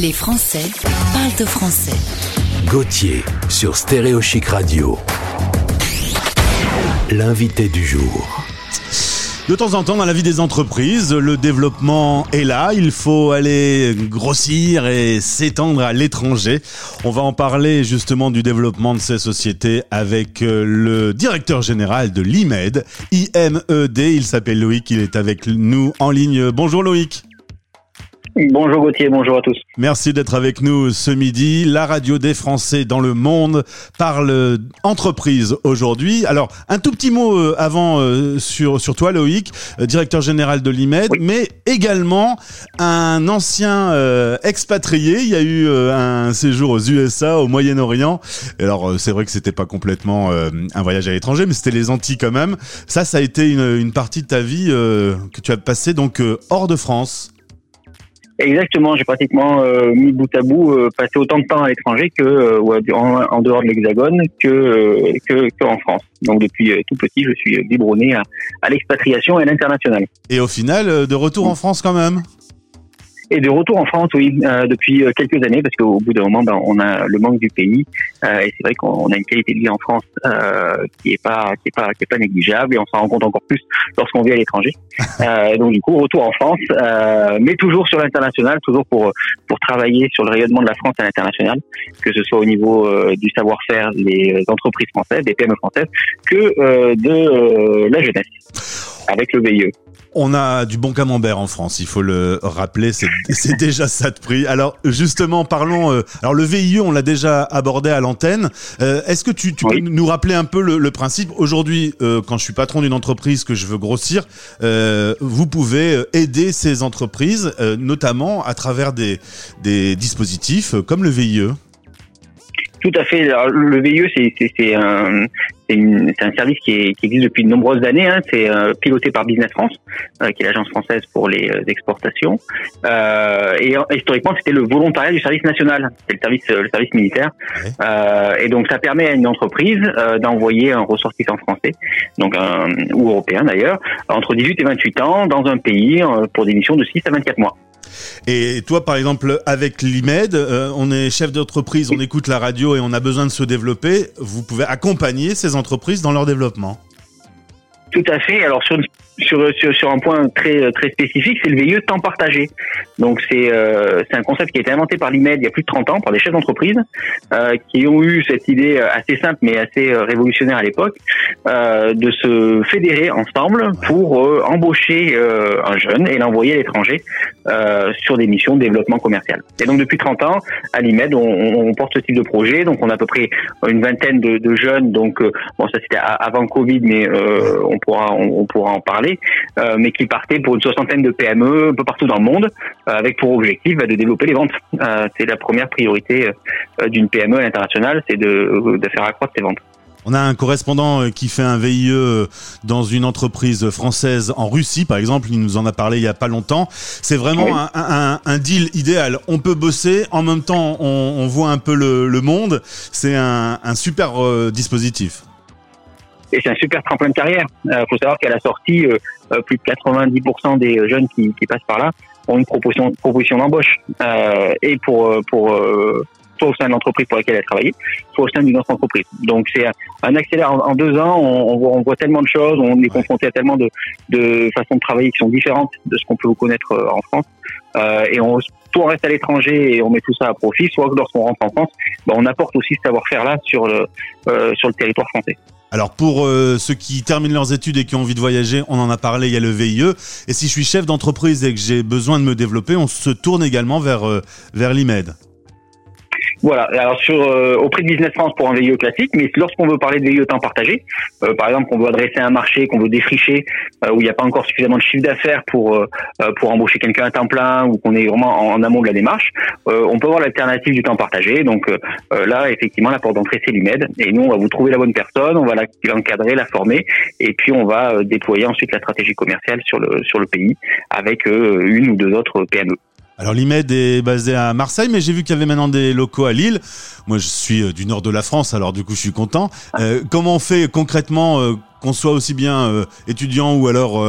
Les Français parlent de français. Gauthier sur Stéréo Chic Radio. L'invité du jour. De temps en temps, dans la vie des entreprises, le développement est là. Il faut aller grossir et s'étendre à l'étranger. On va en parler justement du développement de ces sociétés avec euh, le directeur général de l'IMED, IMED. Il s'appelle Loïc. Il est avec nous en ligne. Bonjour Loïc. Bonjour Gauthier, bonjour à tous. Merci d'être avec nous ce midi. La radio des Français dans le monde parle entreprise aujourd'hui. Alors, un tout petit mot euh, avant euh, sur, sur toi Loïc, euh, directeur général de l'IMED, mais également un ancien expatrié. Il y a eu un séjour aux USA, au Moyen-Orient. Alors, c'est vrai que c'était pas complètement un voyage à l'étranger, mais c'était les Antilles quand même. Ça, ça a été une, une partie de ta vie que tu as passé donc hors de France. Exactement, j'ai pratiquement euh, mis bout à bout euh, passé autant de temps à l'étranger que euh, en, dehors de l'Hexagone que, que, que en France. Donc depuis tout petit, je suis biberonné à, à l'expatriation et à l'international. Et au final, de retour en France quand même et de retour en France, oui, euh, depuis euh, quelques années, parce qu'au bout d'un moment, ben, on a le manque du pays, euh, et c'est vrai qu'on a une qualité de vie en France euh, qui est pas qui est pas qui est pas négligeable, et on s'en rend compte encore plus lorsqu'on vit à l'étranger. donc du coup, retour en France, mais toujours sur l'international, toujours pour pour travailler sur le rayonnement de la France à l'international, que ce soit au niveau du savoir-faire des entreprises françaises, des PME françaises, que de la jeunesse avec le VIE. On a du bon camembert en France, il faut le rappeler, c'est déjà ça de prix. Alors justement, parlons. Euh, alors le VIE, on l'a déjà abordé à l'antenne. Euh, est-ce que tu, tu peux nous rappeler un peu le, principe? Aujourd'hui, euh, quand je suis patron d'une entreprise que je veux grossir, vous pouvez aider ces entreprises, notamment à travers des, des dispositifs comme le VIE. Tout à fait. le VIE, c'est un, un, service qui, existe depuis de nombreuses années. Hein. C'est euh, piloté par Business France, euh, qui est l'agence française pour les euh, exportations. et historiquement, c'était le volontariat du service national. C'est le service, le service militaire. et donc, ça permet à une entreprise d'envoyer un ressortissant français, donc ou européen d'ailleurs, entre 18 et 28 ans dans un pays pour des missions de 6 à 24 mois. Et toi, par exemple, avec l'IMED, euh, on est chef d'entreprise, on écoute la radio et on a besoin de se développer. Vous pouvez accompagner ces entreprises dans leur développement. Tout à fait. Alors sur sur, sur, sur un point très très spécifique, c'est le VIE temps partagé. Donc c'est euh, un concept qui a été inventé par l'IMED il y a plus de 30 ans par des chefs d'entreprise euh, qui ont eu cette idée assez simple mais assez euh, révolutionnaire à l'époque euh, de se fédérer ensemble pour euh, embaucher euh, un jeune et l'envoyer à l'étranger sur des missions de développement commercial. Et donc depuis 30 ans, à l'IMED, on, on, porte ce type de projet. Donc on a à peu près une vingtaine de, de jeunes. Donc bon ça c'était avant Covid, mais on pourra on, on pourra en parler euh, mais qui partait pour une soixantaine de PME un peu partout dans le monde, euh, avec pour objectif bah, de développer les ventes. Euh, c'est la première priorité d'une PME à l'international, c'est de, de faire accroître ses ventes. On a un correspondant qui fait un VIE dans une entreprise française en Russie, par exemple. Il nous en a parlé il y a pas longtemps. C'est vraiment un, un, un, deal idéal. On peut bosser, en même temps, on, on voit un peu le, le monde. C'est un, un, super dispositif et c'est un super tremplin de carrière. Il euh, faut savoir qu'à la sortie, euh, euh, plus de 90% des jeunes qui, qui, passent par là ont une proposition, proposition d'embauche et pour pour soit au sein de l'entreprise pour laquelle elle a travaillé, soit au sein d'une autre entreprise. Donc c'est un accélère en, deux ans, on, voit, on, voit, tellement de choses, on est confronté à tellement de, de façons de travailler qui sont différentes de ce qu'on peut connaître en France. Euh, et on, soit on reste à l'étranger et on met tout ça à profit, soit lorsqu'on rentre en France, ben on apporte aussi ce savoir-faire là sur euh, sur le territoire français. Alors pour euh, ceux qui terminent leurs études et qui ont envie de voyager, on en a parlé, il y a le VIE. Et si je suis chef d'entreprise et que j'ai besoin de me développer, on se tourne également vers, euh, vers l'IMED. Voilà. Alors sur euh, auprès de Business France pour un VIE classique, mais lorsqu'on veut parler de VIE temps partagé, euh, par exemple qu'on veut adresser un marché, qu'on veut défricher, euh, où il n'y a pas encore suffisamment de chiffre d'affaires pour pour embaucher quelqu'un à temps plein ou qu'on est vraiment en, amont de la démarche, on peut avoir l'alternative du temps partagé. Donc là, effectivement, la porte d'entrée c'est l'IMED, et nous on va vous trouver la bonne personne, on va l'encadrer, la former, et puis on va déployer ensuite la stratégie commerciale sur le sur le pays avec une ou deux autres PME. Alors l'IMED est basé à Marseille, mais j'ai vu qu'il y avait maintenant des locaux à Lille. Moi, je suis euh, du nord de la France, alors du coup, je suis content. Euh, comment on fait concrètement euh, qu'on soit aussi bien étudiant ou alors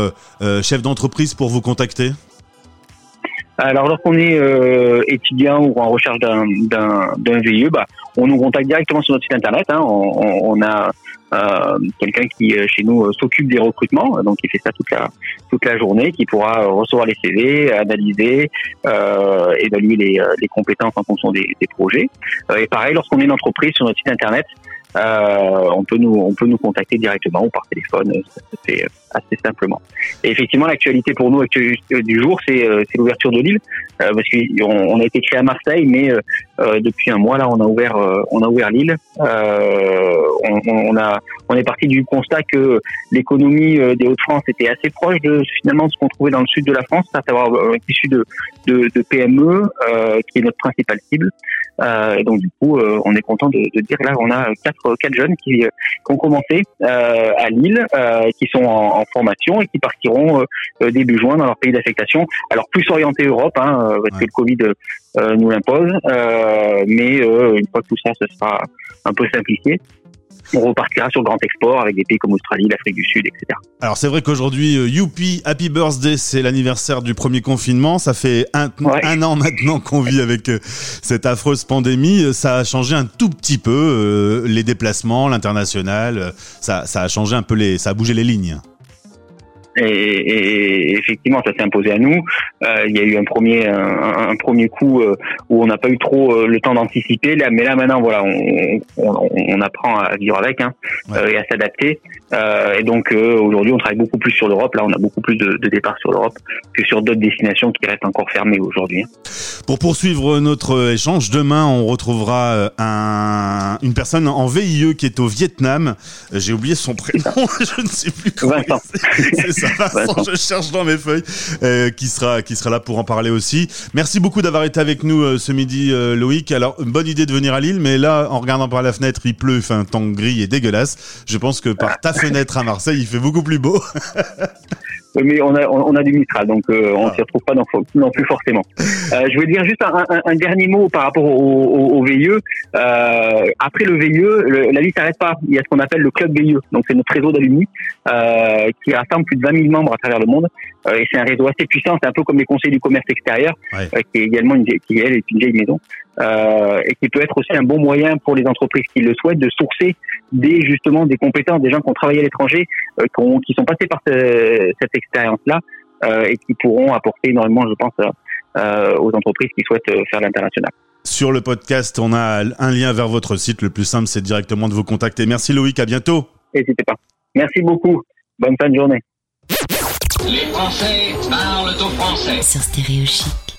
chef d'entreprise pour vous contacter? Alors lorsqu'on est euh, étudiant ou en recherche d'un d'un VIE, bah, on nous contacte directement sur notre site internet. Hein. On, on, a euh, quelqu'un qui chez nous s'occupe des recrutements, donc il fait ça toute la toute la journée, qui pourra recevoir les CV, analyser, euh, évaluer les, les compétences en fonction des, des projets. et pareil, lorsqu'on est une entreprise sur notre site internet, euh, on peut nous on peut nous contacter directement ou par téléphone, se fait assez simplement. Et effectivement, l'actualité pour nous du jour, c'est c'est l'ouverture de l'île, parce qu'on on a été créé à Marseille, mais depuis un mois là, on a ouvert on a ouvert l'île. On, on, a on est parti du constat que l'économie des Hauts-de-France était assez proche de finalement ce qu'on trouvait dans le sud de la France, à savoir issu de, de, de PME, qui est notre principale cible. Euh, et donc du coup, euh, on est content de, de, dire là, on a quatre quatre jeunes qui, qui ont commencé euh, à Lille, qui sont en, en, formation et qui partiront début juin dans leur pays d'affectation. Alors plus orienté Europe, hein, parce que le Covid nous l'impose, mais une fois que tout ça, ce sera un peu simplifié on repartira sur le grand export avec des pays comme Australie, l'Afrique du Sud, etc. Alors c'est vrai qu'aujourd'hui, euh, Youpi, Happy Birthday, c'est l'anniversaire du premier confinement. Ça fait un, un an maintenant qu'on vit avec euh, cette affreuse pandémie. Ça a changé un tout petit peu euh, les déplacements, l'international. Ça, ça a changé un peu les, ça a bougé les lignes. Et, et, effectivement, ça s'est imposé à nous. Euh, il y a eu un premier un, un premier coup euh, où on n'a pas eu trop euh, le temps d'anticiper. Là, mais là maintenant, voilà, on, on, on apprend à vivre avec hein, et à s'adapter. et donc aujourd'hui, on travaille beaucoup plus sur l'Europe. Là, on a beaucoup plus de, de départs sur l'Europe que sur d'autres destinations qui restent encore fermées aujourd'hui. Hein. Pour poursuivre notre échange, demain, on retrouvera un, une personne en VIE qui est au Vietnam. J'ai oublié son prénom. Je ne sais plus comment. C'est ça. je cherche dans mes feuilles, euh, qui sera qui sera là pour en parler aussi. Merci beaucoup d'avoir été avec nous euh, ce midi, euh, Loïc. Alors, bonne idée de venir à Lille, mais là, en regardant par la fenêtre, il pleut, un temps gris et dégueulasse. Je pense que par ta fenêtre à Marseille, il fait beaucoup plus beau. mais on a, on a du Mistral, donc euh, on ne ah. s'y retrouve pas non, non plus forcément. Euh, je vais dire juste un, un, un, dernier mot par rapport au, au, au VIE. Euh, après le VIE, la liste s'arrête pas. Il y a ce qu'on appelle le club VIE, donc c'est notre réseau d'alumni euh, qui rassemble plus de 20 000 membres à travers le monde. Euh, et c'est un réseau assez puissant. C'est un peu comme les conseils du commerce extérieur, euh, qui est également une, qui elle, est une vieille maison. Euh, et qui peut être aussi un bon moyen pour les entreprises qui le souhaitent de sourcer des justement des compétences des gens qui ont travaillé à l'étranger, euh, qui, qui, sont passés par cette expérience-là euh, et qui pourront apporter énormément, je pense, euh, aux entreprises qui souhaitent faire l'international. Sur le podcast, on a un lien vers votre site. Le plus simple, c'est directement de vous contacter. Merci Loïc, à bientôt. N'hésitez pas. Merci beaucoup. Bonne fin de journée. Les Français parlent au français. Sur Stéréo